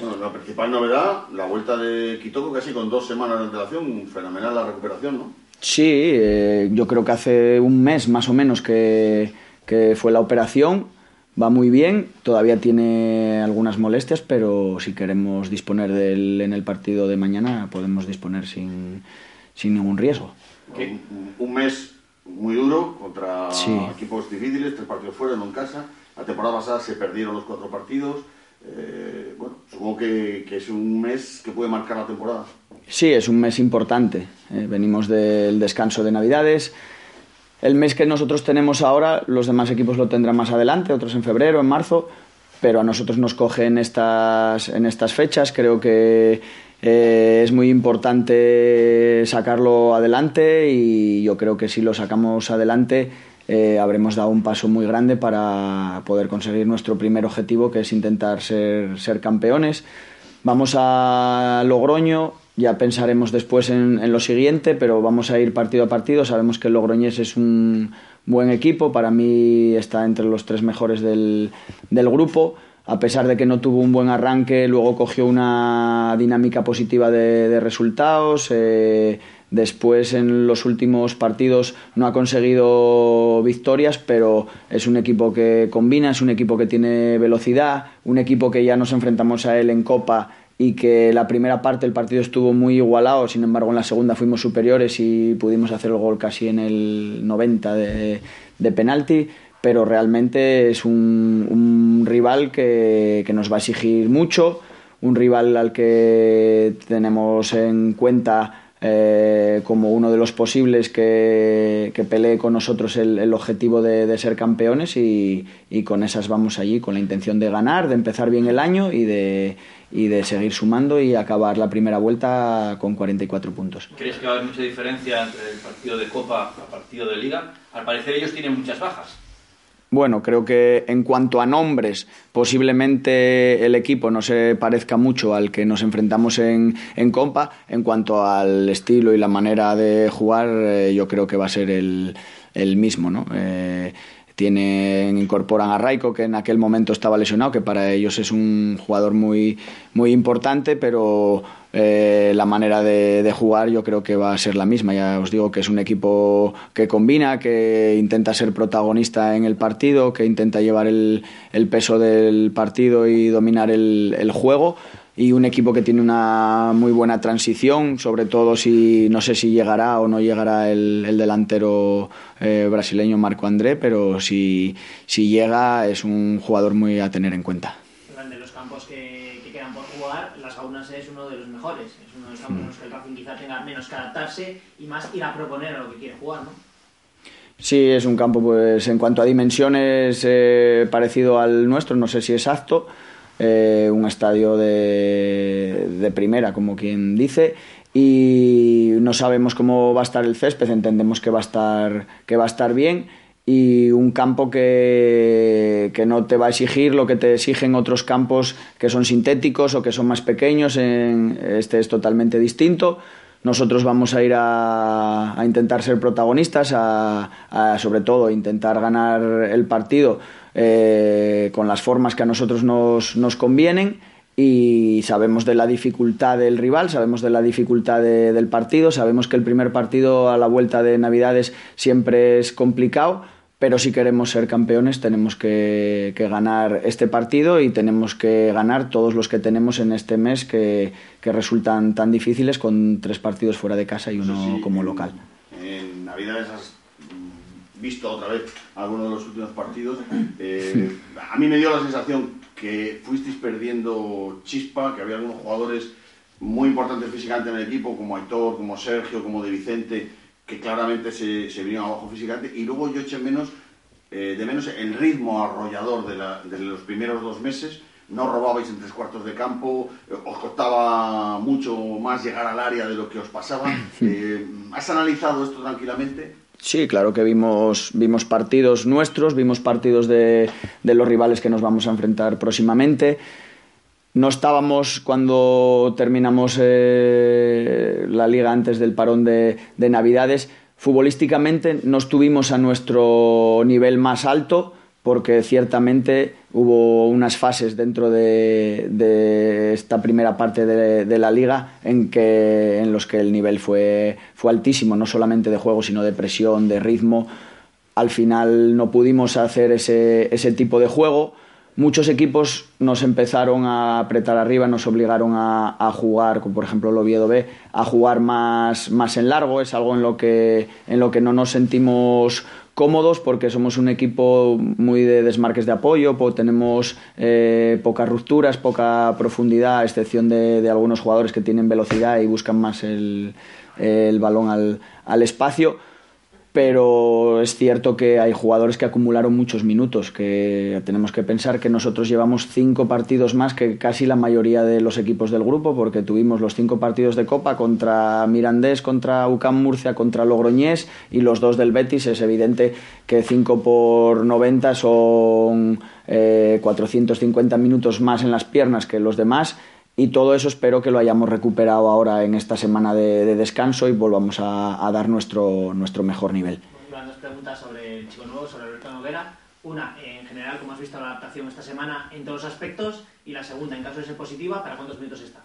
Bueno, la principal novedad, la vuelta de Quitoco casi con dos semanas de antelación, fenomenal la recuperación, ¿no? Sí, eh, yo creo que hace un mes más o menos que, que fue la operación, va muy bien, todavía tiene algunas molestias, pero si queremos disponer de él en el partido de mañana podemos disponer sin, sin ningún riesgo. Un, un mes muy duro contra Sí. equipos difíciles, tres partidos fuera, no en casa. La temporada pasada se perdieron los cuatro partidos. Eh, bueno, supongo que, es un mes que puede marcar la temporada. Sí, es un mes importante. Eh, venimos del descanso de Navidades. El mes que nosotros tenemos ahora, los demás equipos lo tendrán más adelante, otros en febrero, en marzo, pero a nosotros nos coge en estas, en estas fechas. Creo que eh, es muy importante sacarlo adelante y yo creo que si lo sacamos adelante eh, habremos dado un paso muy grande para poder conseguir nuestro primer objetivo, que es intentar ser, ser campeones. Vamos a Logroño, ya pensaremos después en, lo siguiente, pero vamos a ir partido a partido. Sabemos que el Logroñés es un buen equipo, para mí está entre los tres mejores del, del grupo. A pesar de que no tuvo un buen arranque, luego cogió una dinámica positiva de, de resultados. eh, Después en los últimos partidos no ha conseguido victorias, pero es un equipo que combina, es un equipo que tiene velocidad, un equipo que ya nos enfrentamos a él en Copa y que la primera parte del partido estuvo muy igualado, sin embargo en la segunda fuimos superiores y pudimos hacer el gol casi en el 90 de, de penalti, pero realmente es un, un rival que, que nos va a exigir mucho, un rival al que tenemos en cuenta eh, como uno de los posibles que, pelee con nosotros el, objetivo de, ser campeones y, con esas vamos allí con la intención de ganar, de empezar bien el año y de, y de seguir sumando y acabar la primera vuelta con 44 puntos. ¿Crees que va a haber mucha diferencia entre el partido de Copa al partido de Liga? Al parecer ellos tienen muchas bajas. Bueno, creo que en cuanto a nombres, posiblemente el equipo no se parezca mucho al que nos enfrentamos en, en Compa. En cuanto al estilo y la manera de jugar, eh, yo creo que va a ser el, el mismo, ¿no? Eh, tienen, incorporan a Raiko, que en aquel momento estaba lesionado, que para ellos es un jugador muy, muy importante, pero eh, la manera de, jugar yo creo que va a ser la misma. Ya os digo que es un equipo que combina, que intenta ser protagonista en el partido, que intenta llevar el, el peso del partido y dominar el juego y un equipo que tiene una muy buena transición, sobre todo si no sé si llegará o no llegará el, el delantero eh, brasileño Marco André, pero si, si llega es un jugador muy a tener en cuenta. de los campos que, que quedan por jugar, Las Gaunas es uno de los mejores. Es uno de los campos en los que el Racing quizá tenga menos que adaptarse y más ir a proponer a lo que quiere jugar, ¿no? Sí, es un campo, pues en cuanto a dimensiones, eh, parecido al nuestro, no sé si exacto, eh, un estadio de, de primera, como quien dice, y no sabemos cómo va a estar el césped, entendemos que va a estar, que va a estar bien y un campo que, que no te va a exigir lo que te exigen otros campos que son sintéticos o que son más pequeños, en, este es totalmente distinto. Nosotros vamos a ir a, a intentar ser protagonistas, a, a, sobre todo intentar ganar el partido eh, con las formas que a nosotros nos, nos, convienen y sabemos de la dificultad del rival, sabemos de la dificultad de, del partido, sabemos que el primer partido a la vuelta de Navidades siempre es complicado, pero si queremos ser campeones tenemos que, que, ganar este partido y tenemos que ganar todos los que tenemos en este mes que, que resultan tan difíciles con tres partidos fuera de casa y uno sí, como en, local. En Navidades has visto otra vez algunos de los últimos partidos. Eh, a mí me dio la sensación que fuisteis perdiendo chispa, que había algunos jugadores muy importantes físicamente en el equipo, como Aitor, como Sergio, como De Vicente, que claramente se, se vinieron abajo físicamente. Y luego yo eché menos, eh, de menos el ritmo arrollador de, la, de los primeros dos meses. No robabais en tres cuartos de campo, eh, os costaba mucho más llegar al área de lo que os pasaba. Eh, ¿Has analizado esto tranquilamente? Sí, claro que vimos, vimos partidos nuestros, vimos partidos de, de, los rivales que nos vamos a enfrentar próximamente. No estábamos cuando terminamos eh, la liga antes del parón de, de, Navidades. Futbolísticamente no estuvimos a nuestro nivel más alto, porque ciertamente hubo unas fases dentro de, esta primera parte de, la liga en, que, los que el nivel fue, altísimo, no solamente de juego, sino de presión, de ritmo. Al final no pudimos hacer ese, ese tipo de juego. Muchos equipos nos empezaron a apretar arriba, nos obligaron a, jugar, como por ejemplo el Oviedo B, a jugar más, más en largo. Es algo en lo, que, en lo que no nos sentimos cómodos porque somos un equipo muy de desmarques de apoyo, tenemos eh, pocas rupturas, poca profundidad, a excepción de, algunos jugadores que tienen velocidad y buscan más el, balón al, al espacio pero es cierto que hay jugadores que acumularon muchos minutos, que tenemos que pensar que nosotros llevamos cinco partidos más que casi la mayoría de los equipos del grupo, porque tuvimos los cinco partidos de Copa contra Mirandés, contra UCAM Murcia, contra Logroñés y los dos del Betis. Es evidente que cinco por 90 son 450 eh, minutos más en las piernas que los demás y todo eso espero que lo hayamos recuperado ahora en esta semana de, descanso y volvamos a, dar nuestro, nuestro mejor nivel. Dos preguntas sobre el chico nuevo, sobre Alberto Noguera. Una, en general, ¿cómo has visto la adaptación esta semana en todos los aspectos? Y la segunda, en caso de ser positiva, ¿para cuántos minutos está?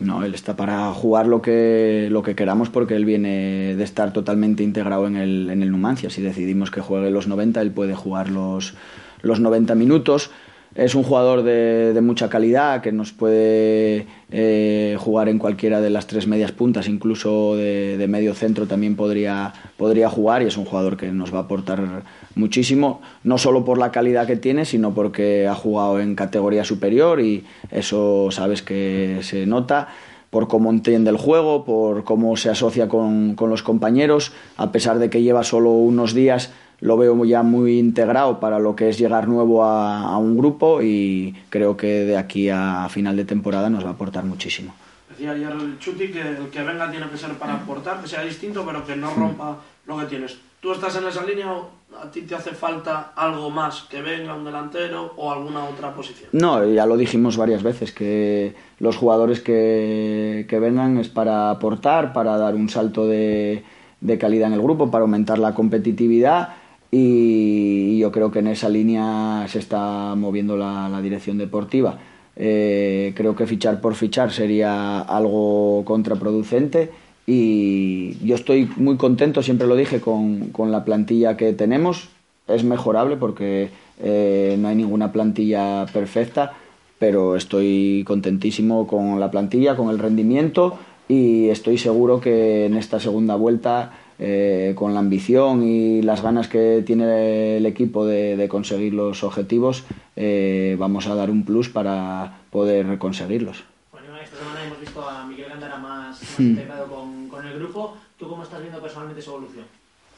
No, él está para jugar lo que, lo que queramos porque él viene de estar totalmente integrado en el, en el Numancia. Si decidimos que juegue los 90, él puede jugar los, los 90 minutos. Es un jugador de, mucha calidad que nos puede eh, jugar en cualquiera de las tres medias puntas, incluso de, medio centro también podría, podría jugar y es un jugador que nos va a aportar muchísimo, no solo por la calidad que tiene, sino porque ha jugado en categoría superior y eso sabes que se nota por cómo entiende el juego, por cómo se asocia con, con los compañeros, a pesar de que lleva solo unos días lo veo ya muy integrado para lo que es llegar nuevo a, un grupo y creo que de aquí a final de temporada nos va a aportar muchísimo. Decía ayer el Chuti que el que venga tiene que ser para aportar, que sea distinto, pero que no rompa lo que tienes. ¿Tú estás en esa línea o a ti te hace falta algo más que venga un delantero o alguna otra posición? No, ya lo dijimos varias veces, que los jugadores que, que vengan es para aportar, para dar un salto de, de calidad en el grupo, para aumentar la competitividad y yo creo que en esa línea se está moviendo la, dirección deportiva. Eh, creo que fichar por fichar sería algo contraproducente y yo estoy muy contento, siempre lo dije, con, con la plantilla que tenemos. Es mejorable porque eh, no hay ninguna plantilla perfecta, pero estoy contentísimo con la plantilla, con el rendimiento y estoy seguro que en esta segunda vuelta eh, con la ambición y las ganas que tiene el equipo de, conseguir los objetivos, eh, vamos a dar un plus para poder conseguirlos. Bueno, esta semana hemos visto a Miguel Gandara más, hmm. integrado con, el grupo. ¿Tú cómo estás viendo personalmente su evolución?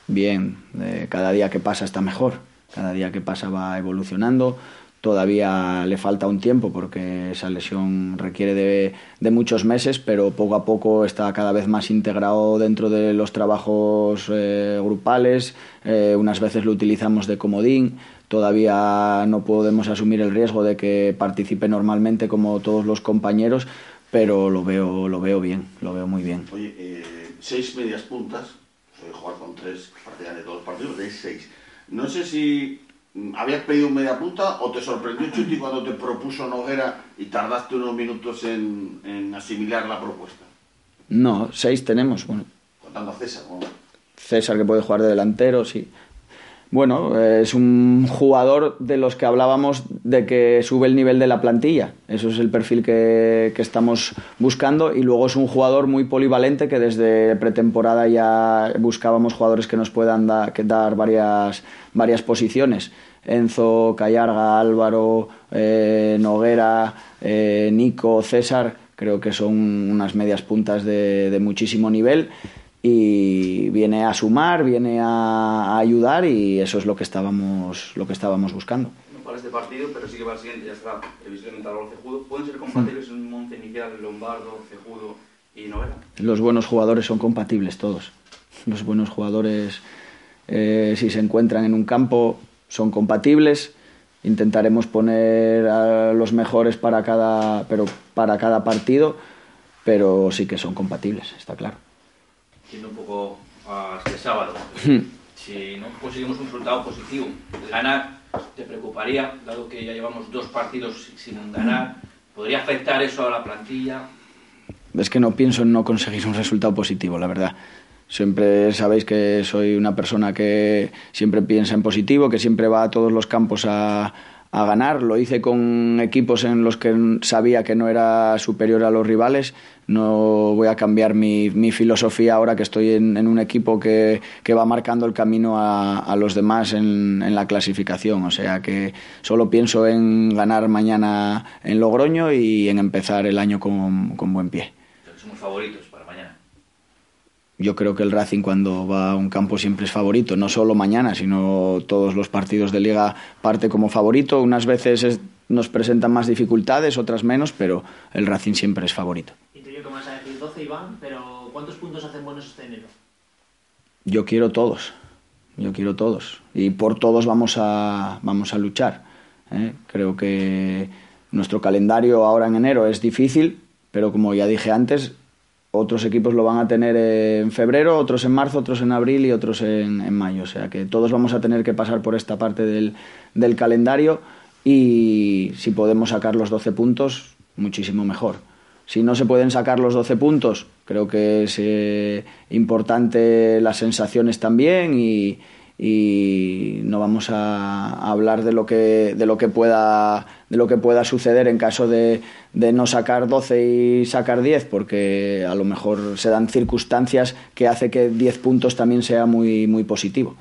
Bien, eh, cada día que pasa está mejor, cada día que pasa va evolucionando todavía le falta un tiempo porque esa lesión requiere de, muchos meses, pero poco a poco está cada vez más integrado dentro de los trabajos eh, grupales. Eh, unas veces lo utilizamos de comodín. Todavía no podemos asumir el riesgo de que participe normalmente como todos los compañeros, pero lo veo, lo veo bien, lo veo muy bien. Oye, eh, seis medias puntas, soy jugar con tres de todos los partidos, de seis. No sé si ¿Habías pedido un media punta o te sorprendió Chuti cuando te propuso Noguera y tardaste unos minutos en, asimilar la propuesta? No, seis tenemos. Bueno. Contando a César. César que puede jugar de delantero, sí. Bueno, es un jugador de los que hablábamos de que sube el nivel de la plantilla. Eso es el perfil que, que estamos buscando. Y luego es un jugador muy polivalente que desde pretemporada ya buscábamos jugadores que nos puedan dar varias, varias posiciones. Enzo, Callarga, Álvaro, eh, Noguera, eh, Nico, César, creo que son unas medias puntas de, de muchísimo nivel y viene a sumar, viene a, ayudar y eso es lo que estábamos, lo que estábamos buscando. No para este partido, pero sí que para el siguiente, ya está, visiblemente Álvaro Cejudo. ¿Pueden ser compatibles en un monte inicial Lombardo, Cejudo y Novela? Los buenos jugadores son compatibles todos. Los buenos jugadores, eh, si se encuentran en un campo, son compatibles. Intentaremos poner a los mejores para cada, pero para cada partido, pero sí que son compatibles, está claro un poco a este sábado, hmm. si no conseguimos un resultado positivo, ganar ¿Te preocuparía, dado que ya llevamos dos partidos sin ganar, podría afectar eso a la plantilla? Es que no pienso en no conseguir un resultado positivo, la verdad. Siempre sabéis que soy una persona que siempre piensa en positivo, que siempre va a todos los campos a, a ganar. Lo hice con equipos en los que sabía que no era superior a los rivales. No voy a cambiar mi, mi filosofía ahora que estoy en, un equipo que, que, va marcando el camino a, los demás en, en, la clasificación. O sea que solo pienso en ganar mañana en Logroño y en empezar el año con, con buen pie. Somos favoritos para mañana. Yo creo que el Racing cuando va a un campo siempre es favorito, no solo mañana, sino todos los partidos de liga parte como favorito. Unas veces es, nos presentan más dificultades, otras menos, pero el Racing siempre es favorito. Intuyo que vas a decir 12, Iván, pero ¿cuántos puntos hacen buenos este enero? Yo quiero todos, yo quiero todos. Y por todos vamos a, vamos a luchar. ¿eh? Creo que nuestro calendario ahora en enero es difícil, pero como ya dije antes, otros equipos lo van a tener en febrero, otros en marzo, otros en abril y otros en, en mayo. O sea que todos vamos a tener que pasar por esta parte del, calendario y si podemos sacar los 12 puntos, muchísimo mejor. Si no se pueden sacar los 12 puntos, creo que es eh, importante las sensaciones también y, y no vamos a, hablar de lo que de lo que pueda de lo que pueda suceder en caso de, de, no sacar 12 y sacar 10 porque a lo mejor se dan circunstancias que hace que 10 puntos también sea muy muy positivo